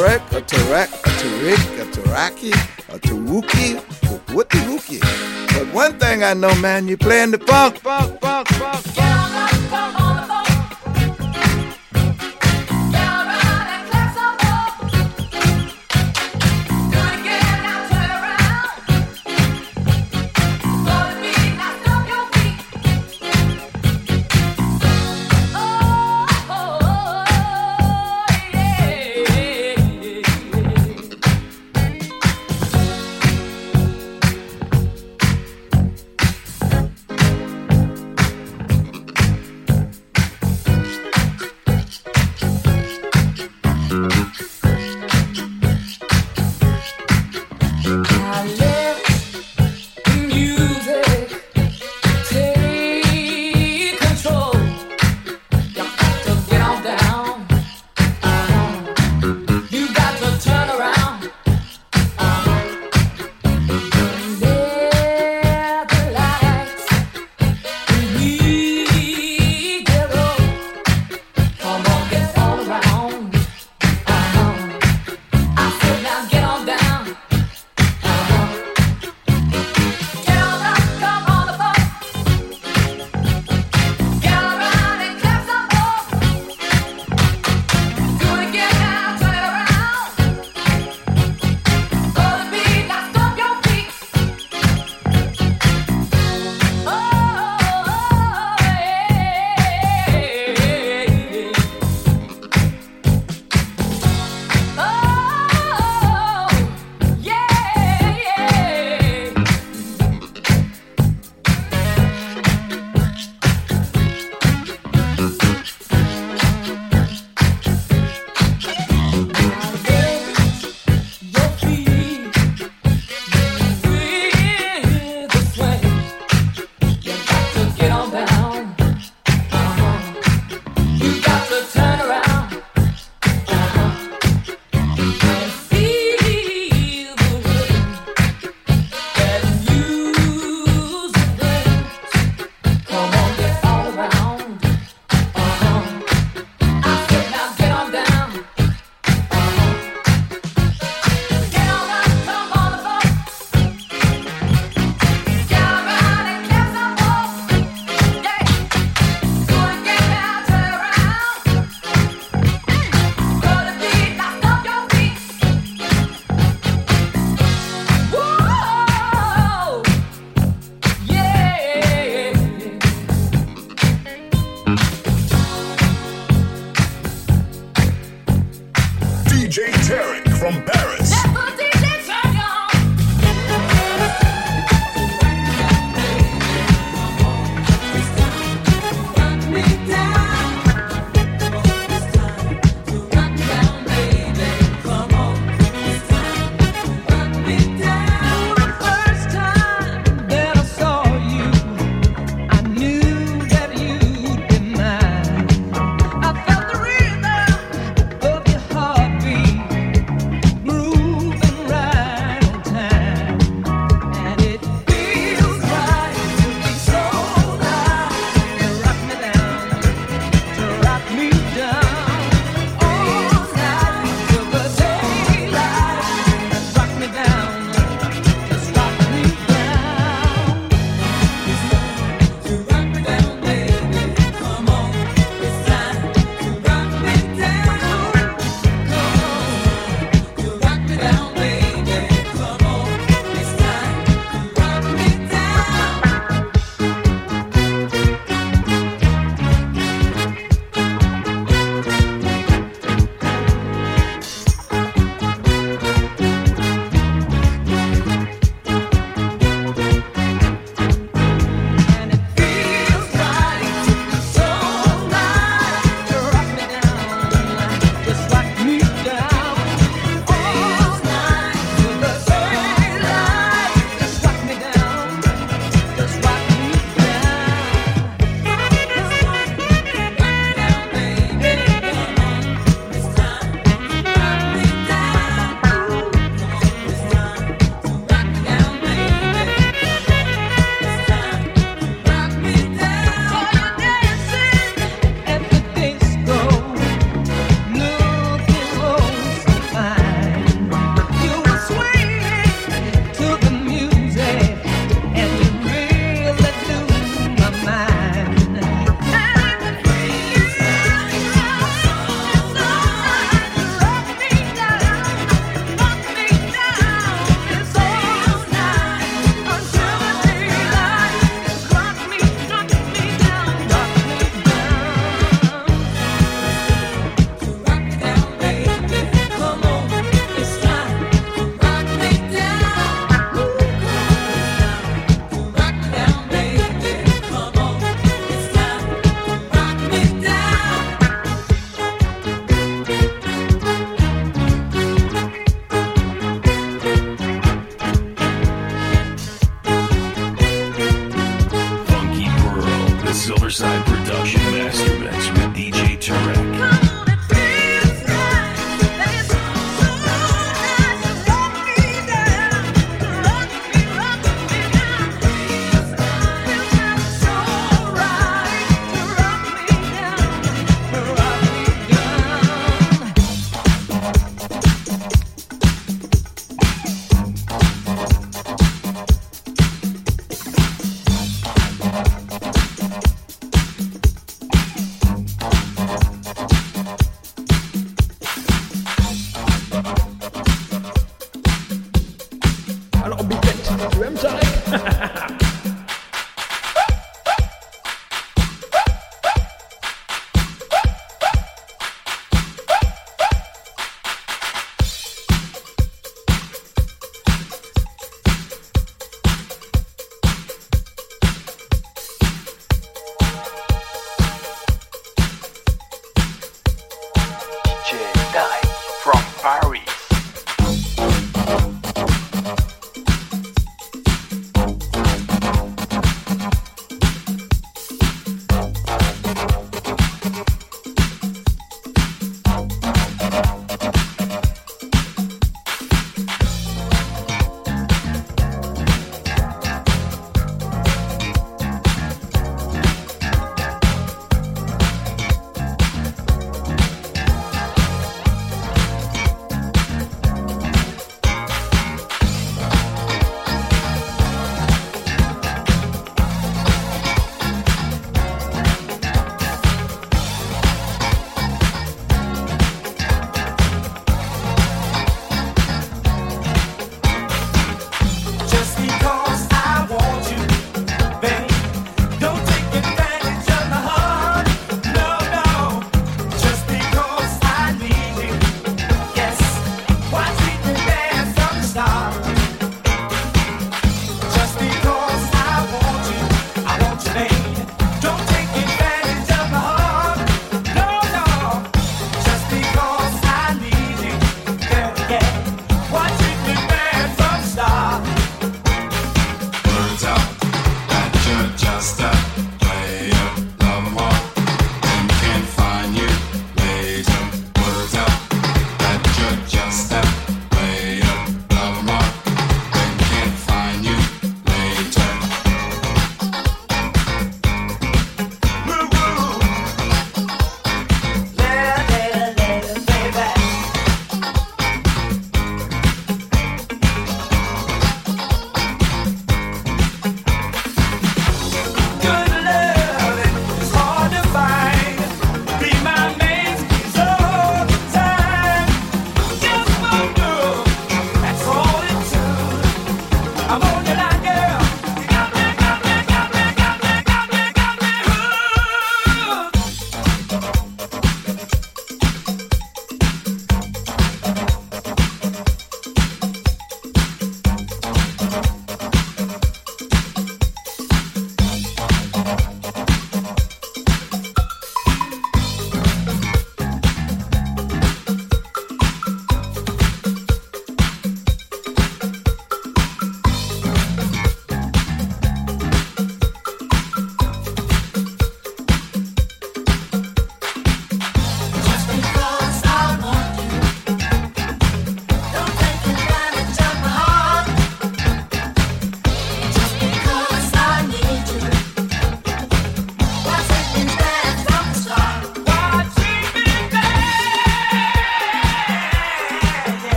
Tarek, a Tarek, a Tarik, a Taraki, a Tawuki, a Wookie But one thing I know, man, you playing the funk, funk,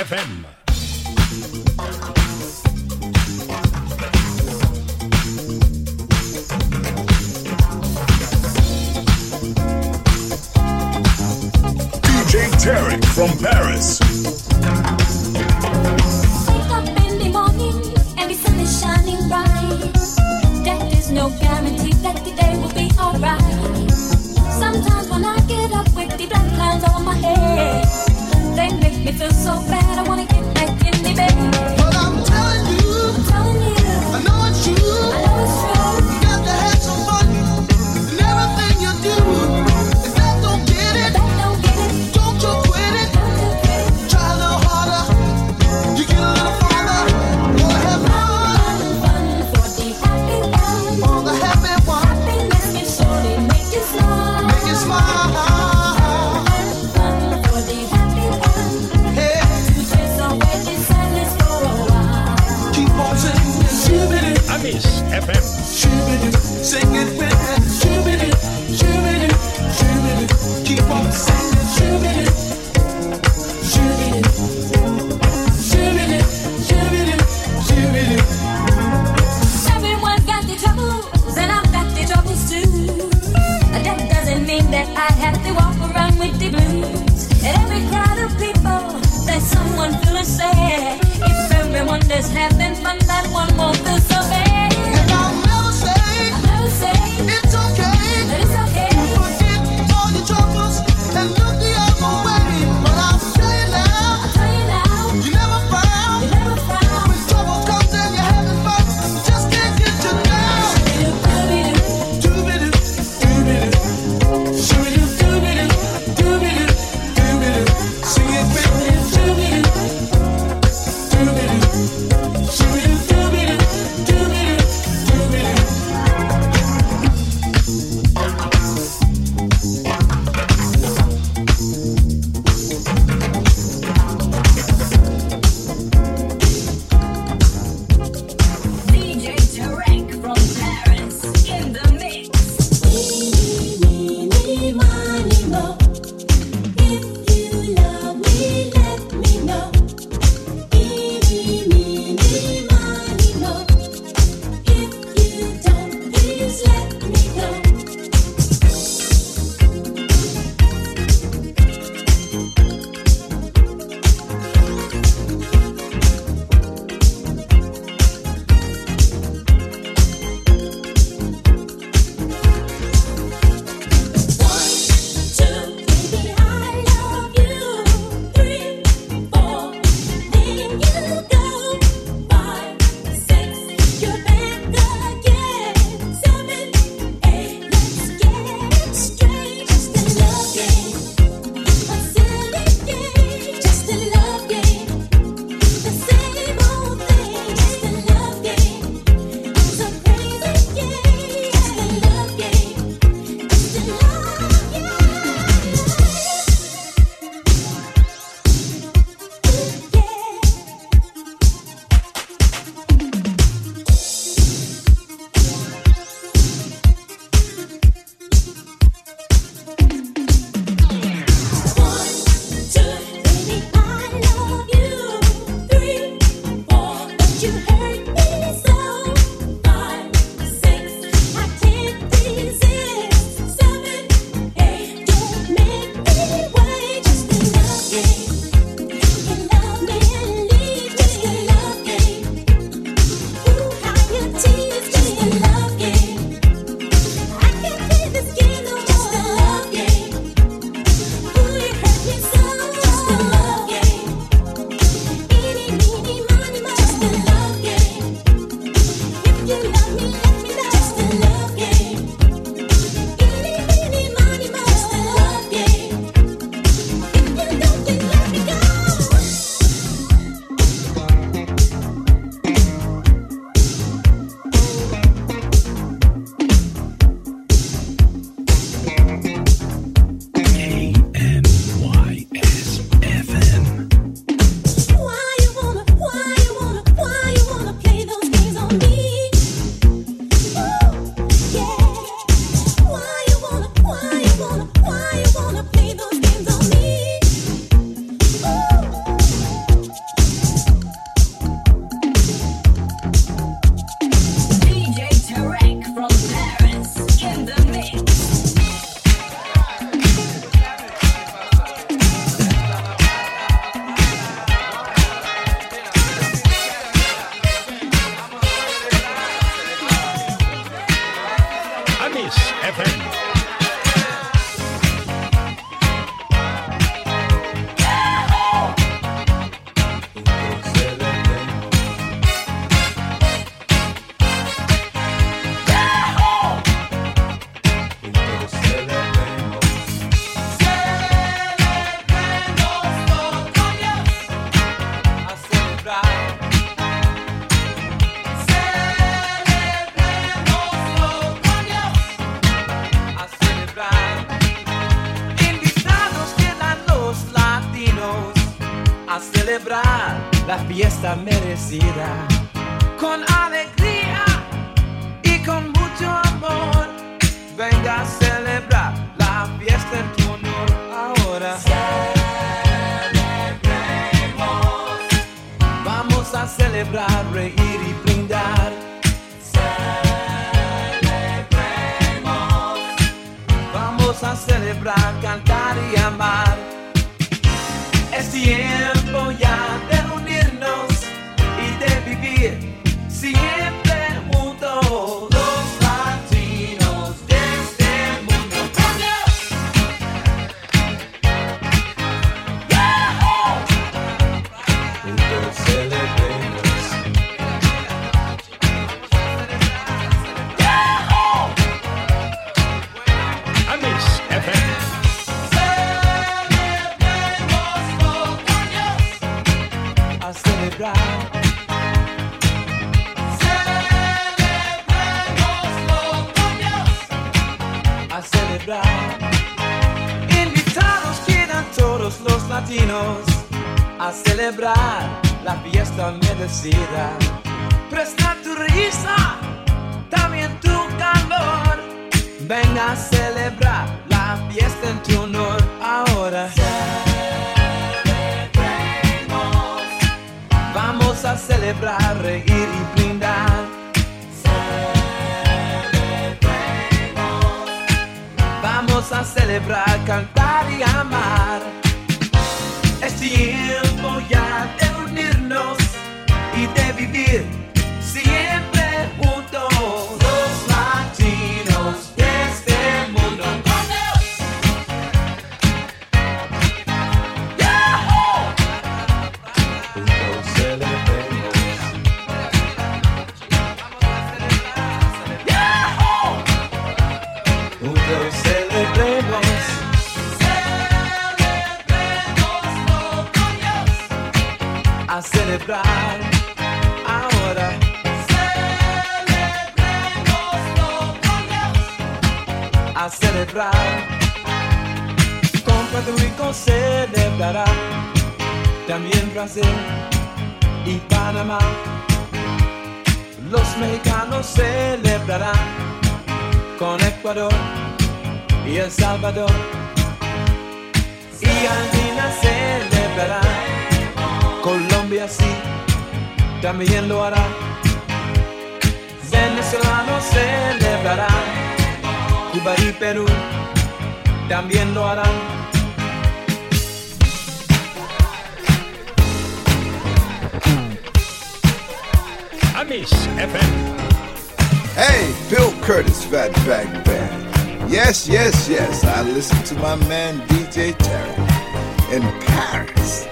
no guarantee that the day Venga a celebrar la fiesta en tu honor ahora. Celebremos. Vamos a celebrar, reír y brindar. Celebremos. Vamos a celebrar, cantar y amar. Es tiempo ya de unirnos y de vivir Ahora celebremos a celebrar con Padruico celebrará también Brasil y Panamá. Los mexicanos celebrarán con Ecuador y El Salvador. Y Andina celebrará con los Colombia sí, también lo hará. Cuba y Perú también lo harán. FM. Hey, Bill Curtis, Fat Bag Band. Yes, yes, yes, I listen to my man DJ Tarek in Paris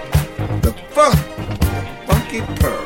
pocket purse.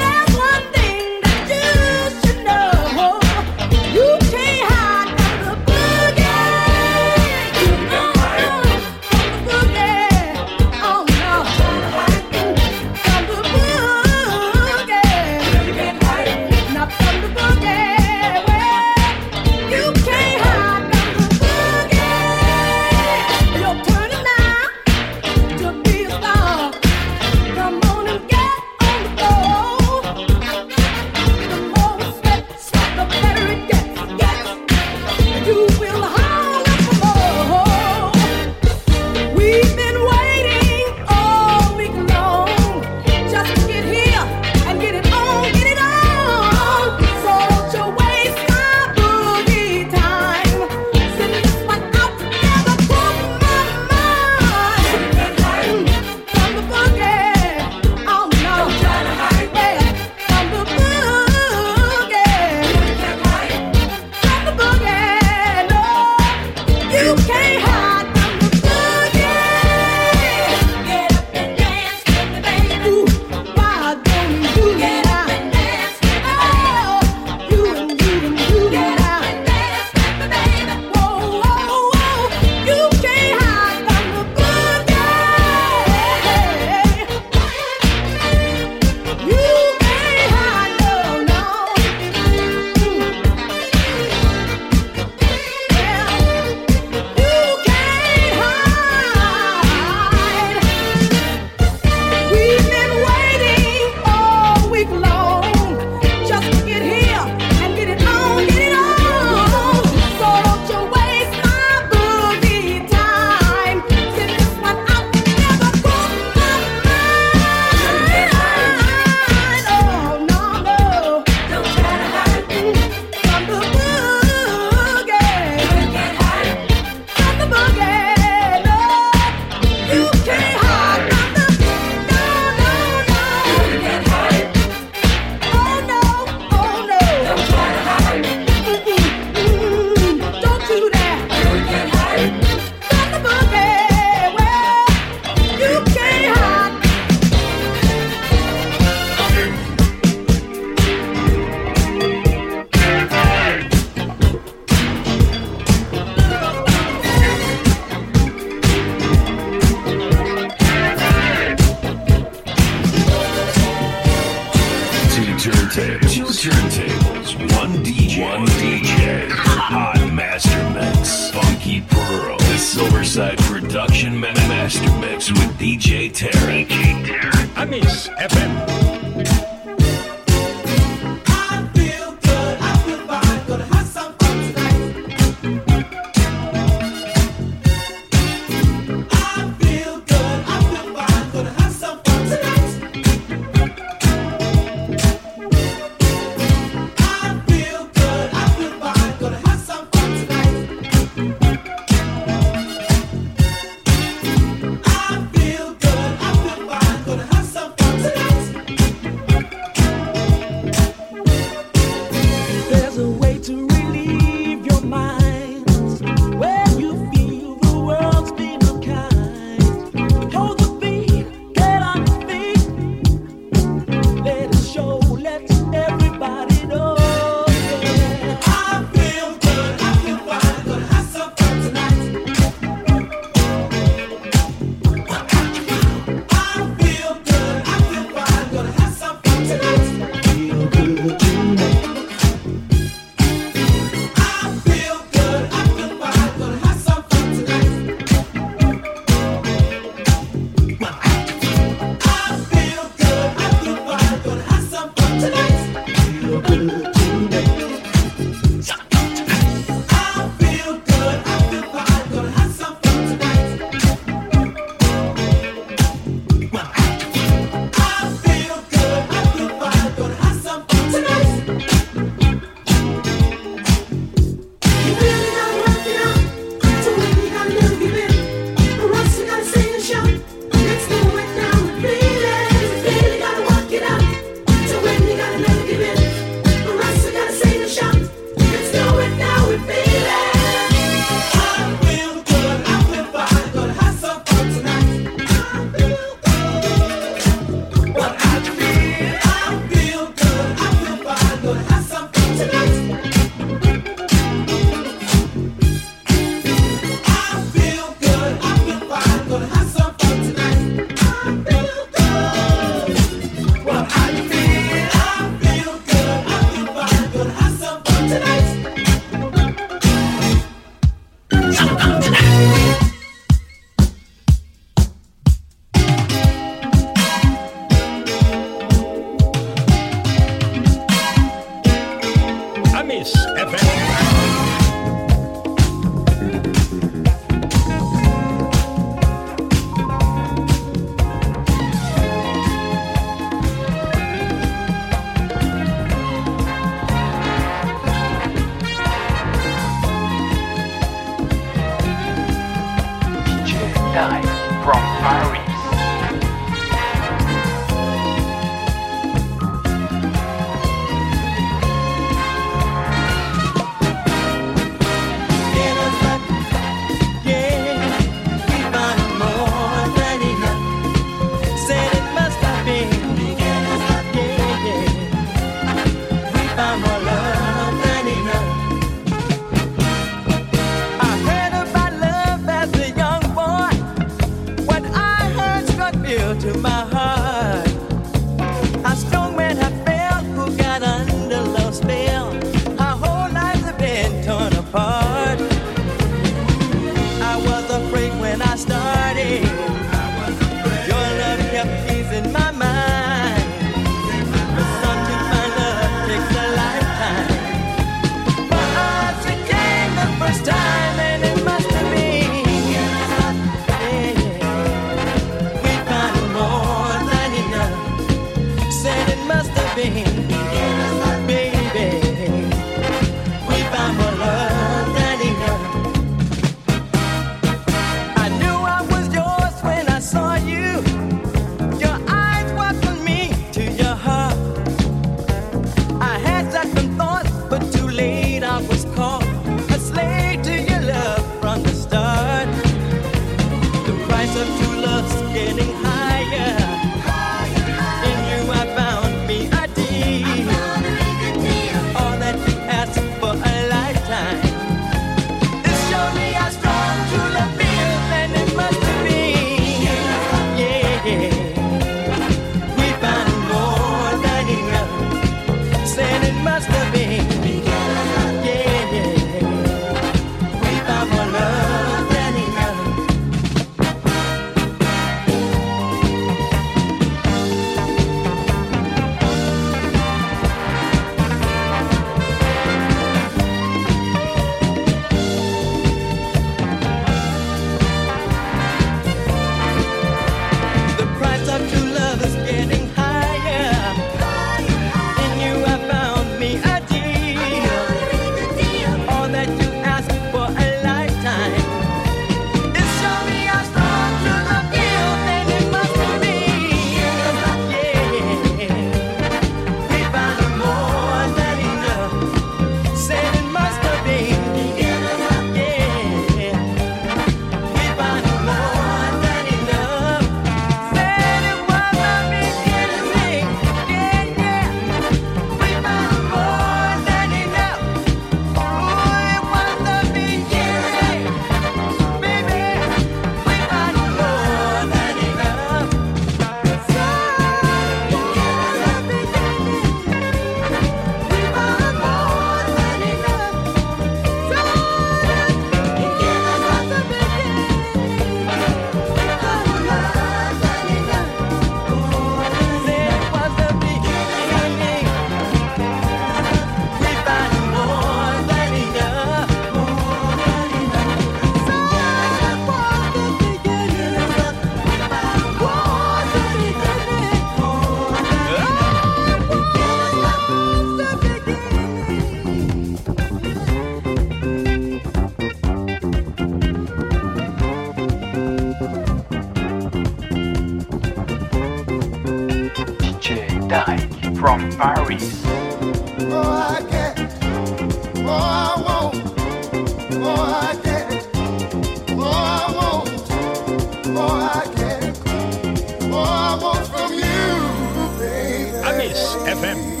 FM.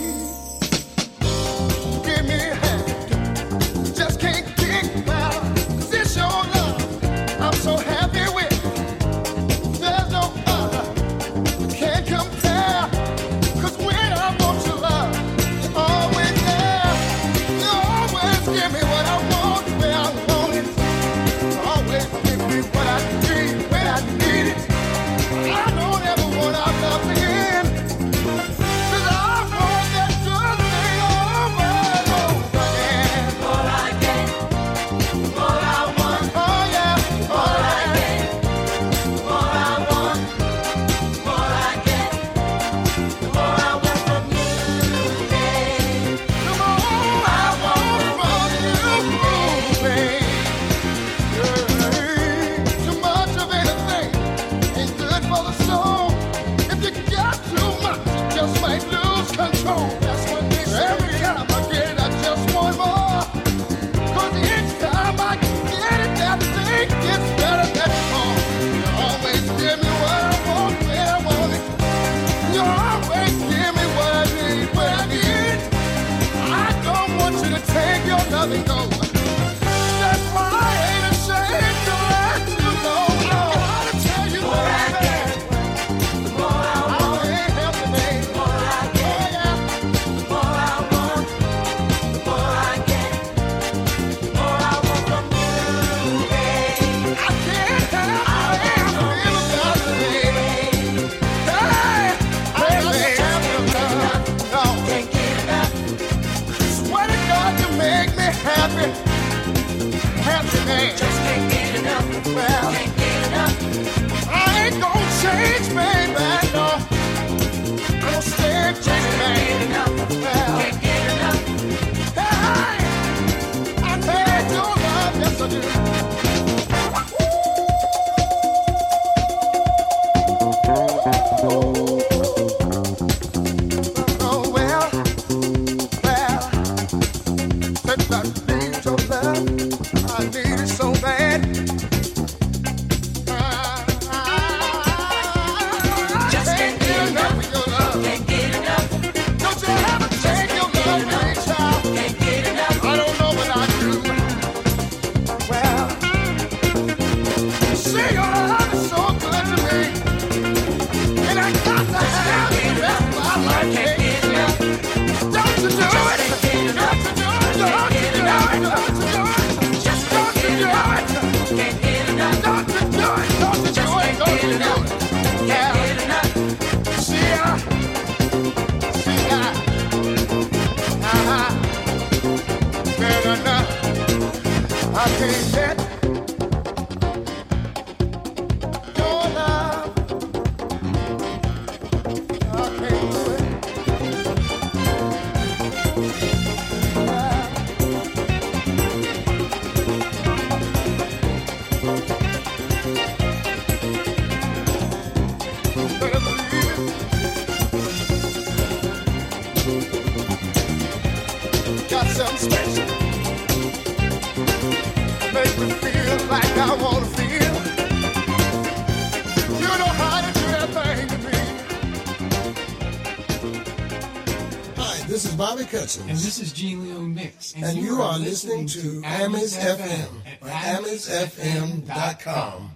This is Bobby Cutchins. And this is Gene Leon Mix. And, and you, you, are, are listening, listening, to Amis FM at amisfm.com.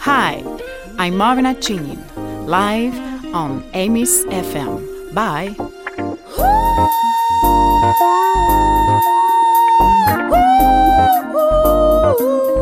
Hi, I'm Marvina Chinin, live on Amis FM. Bye. Ooh, ooh, ooh.